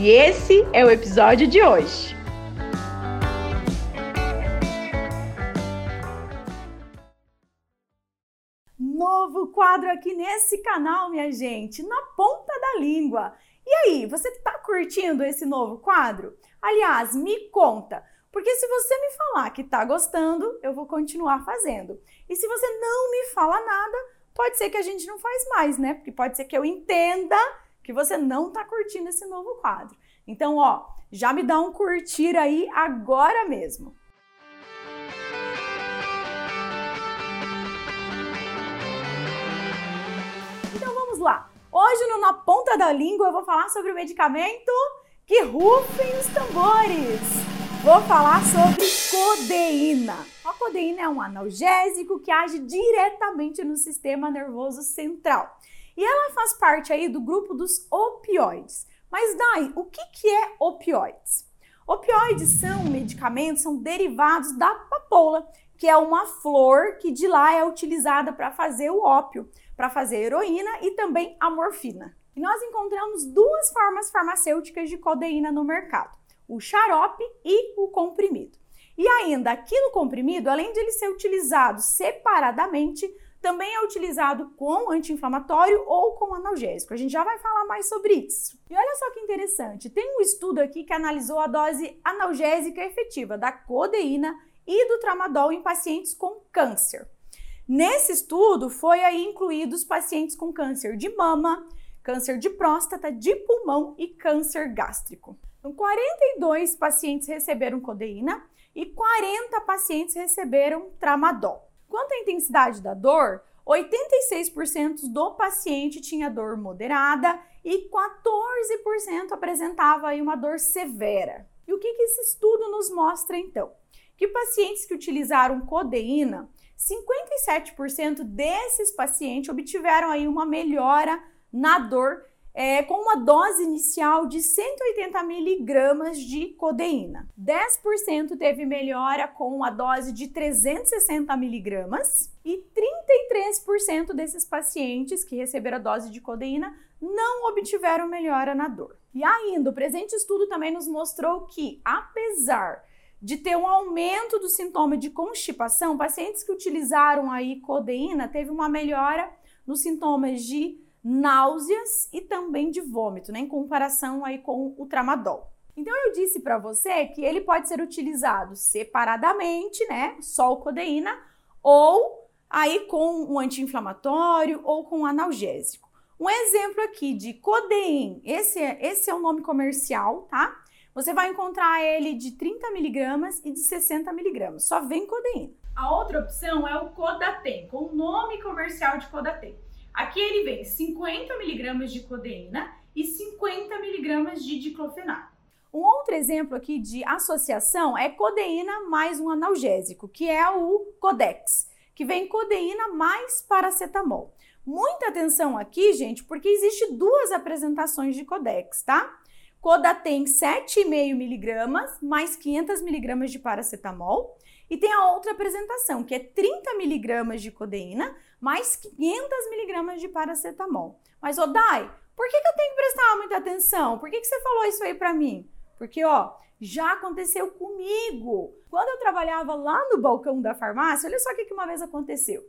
E esse é o episódio de hoje. Novo quadro aqui nesse canal, minha gente, na ponta da língua. E aí, você tá curtindo esse novo quadro? Aliás, me conta, porque se você me falar que tá gostando, eu vou continuar fazendo. E se você não me fala nada, pode ser que a gente não faz mais, né? Porque pode ser que eu entenda que você não está curtindo esse novo quadro. Então, ó, já me dá um curtir aí agora mesmo. Então vamos lá. Hoje no Na Ponta da Língua eu vou falar sobre o medicamento que rufem os tambores. Vou falar sobre codeína. A codeína é um analgésico que age diretamente no sistema nervoso central. E ela faz parte aí do grupo dos opioides. Mas Dai, o que, que é opioides? Opioides são medicamentos, são derivados da papoula, que é uma flor que de lá é utilizada para fazer o ópio, para fazer heroína e também a morfina. E nós encontramos duas formas farmacêuticas de codeína no mercado: o xarope e o comprimido. E ainda aqui no comprimido, além de ele ser utilizado separadamente, também é utilizado com anti-inflamatório ou com analgésico. A gente já vai falar mais sobre isso. E olha só que interessante, tem um estudo aqui que analisou a dose analgésica efetiva da codeína e do tramadol em pacientes com câncer. Nesse estudo foi aí incluídos pacientes com câncer de mama, câncer de próstata, de pulmão e câncer gástrico. Então, 42 pacientes receberam codeína e 40 pacientes receberam tramadol. Quanto à intensidade da dor, 86% do paciente tinha dor moderada e 14% apresentava uma dor severa. E o que, que esse estudo nos mostra então? Que pacientes que utilizaram codeína, 57% desses pacientes obtiveram aí uma melhora na dor é, com uma dose inicial de 180 miligramas de codeína. 10% teve melhora com a dose de 360 miligramas e 33% desses pacientes que receberam a dose de codeína não obtiveram melhora na dor. E ainda, o presente estudo também nos mostrou que, apesar de ter um aumento do sintoma de constipação, pacientes que utilizaram aí codeína teve uma melhora nos sintomas de náuseas e também de vômito, né, em comparação aí com o tramadol. Então eu disse para você que ele pode ser utilizado separadamente, né, só o codeína, ou aí com um anti-inflamatório ou com um analgésico. Um exemplo aqui de codeína, esse é, esse é o nome comercial, tá? Você vai encontrar ele de 30 miligramas e de 60 miligramas, só vem codeína. A outra opção é o Codatem, com o nome comercial de Codatem. Aqui ele vem 50 miligramas de codeína e 50 miligramas de diclofenaco. Um outro exemplo aqui de associação é codeína mais um analgésico, que é o Codex, que vem codeína mais paracetamol. Muita atenção aqui, gente, porque existe duas apresentações de Codex, tá? Coda tem 7,5 miligramas mais 500 miligramas de paracetamol e tem a outra apresentação, que é 30 miligramas de codeína mais 500 miligramas de paracetamol. Mas, Odai, por que, que eu tenho que prestar muita atenção? Por que, que você falou isso aí para mim? Porque, ó, já aconteceu comigo. Quando eu trabalhava lá no balcão da farmácia, olha só o que, que uma vez aconteceu.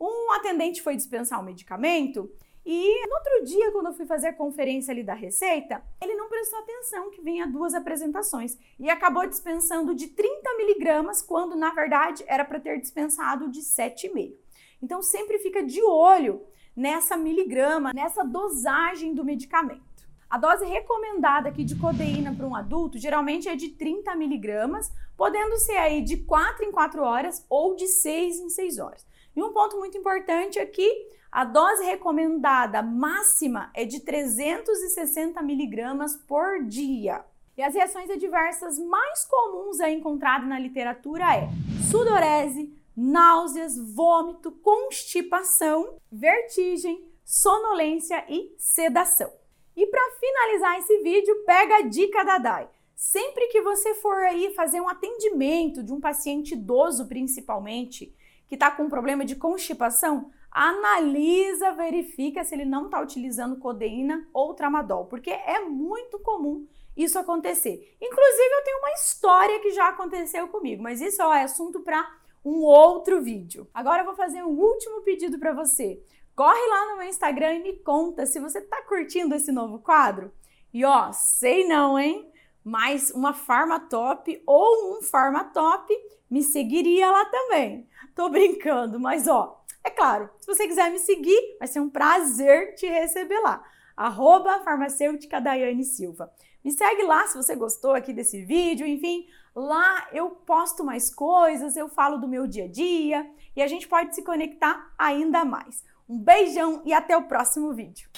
Um atendente foi dispensar um medicamento E no outro dia, quando eu fui fazer a conferência ali da receita, ele não prestou atenção que vinha duas apresentações e acabou dispensando de 30 miligramas, quando na verdade era para ter dispensado de 7,5. Então sempre fica de olho nessa miligrama, nessa dosagem do medicamento. A dose recomendada aqui de codeína para um adulto geralmente é de 30 miligramas, podendo ser aí de 4 em 4 horas ou de 6 em 6 horas. E um ponto muito importante aqui, a dose recomendada máxima é de 360 miligramas por dia. E as reações adversas mais comuns encontradas na literatura é sudorese, náuseas, vômito, constipação, vertigem, sonolência e sedação. E para finalizar esse vídeo, pega a dica da Dai. Sempre que você for aí fazer um atendimento de um paciente idoso, principalmente, que está com problema de constipação, analisa, verifica se ele não está utilizando codeína ou tramadol, porque é muito comum isso acontecer. Inclusive, eu tenho uma história que já aconteceu comigo, mas isso ó, é assunto para um outro vídeo. Agora eu vou fazer um último pedido para você. Corre lá no meu Instagram e me conta se você tá curtindo esse novo quadro. E ó, sei não, hein? Mas uma farma top ou um farma top me seguiria lá também. Tô brincando, mas ó, é claro, se você quiser me seguir, vai ser um prazer te receber lá. Arroba farmacêutica Daiane Silva. Me segue lá se você gostou aqui desse vídeo, enfim, lá eu posto mais coisas, eu falo do meu dia a dia e a gente pode se conectar ainda mais. Um beijão e até o próximo vídeo.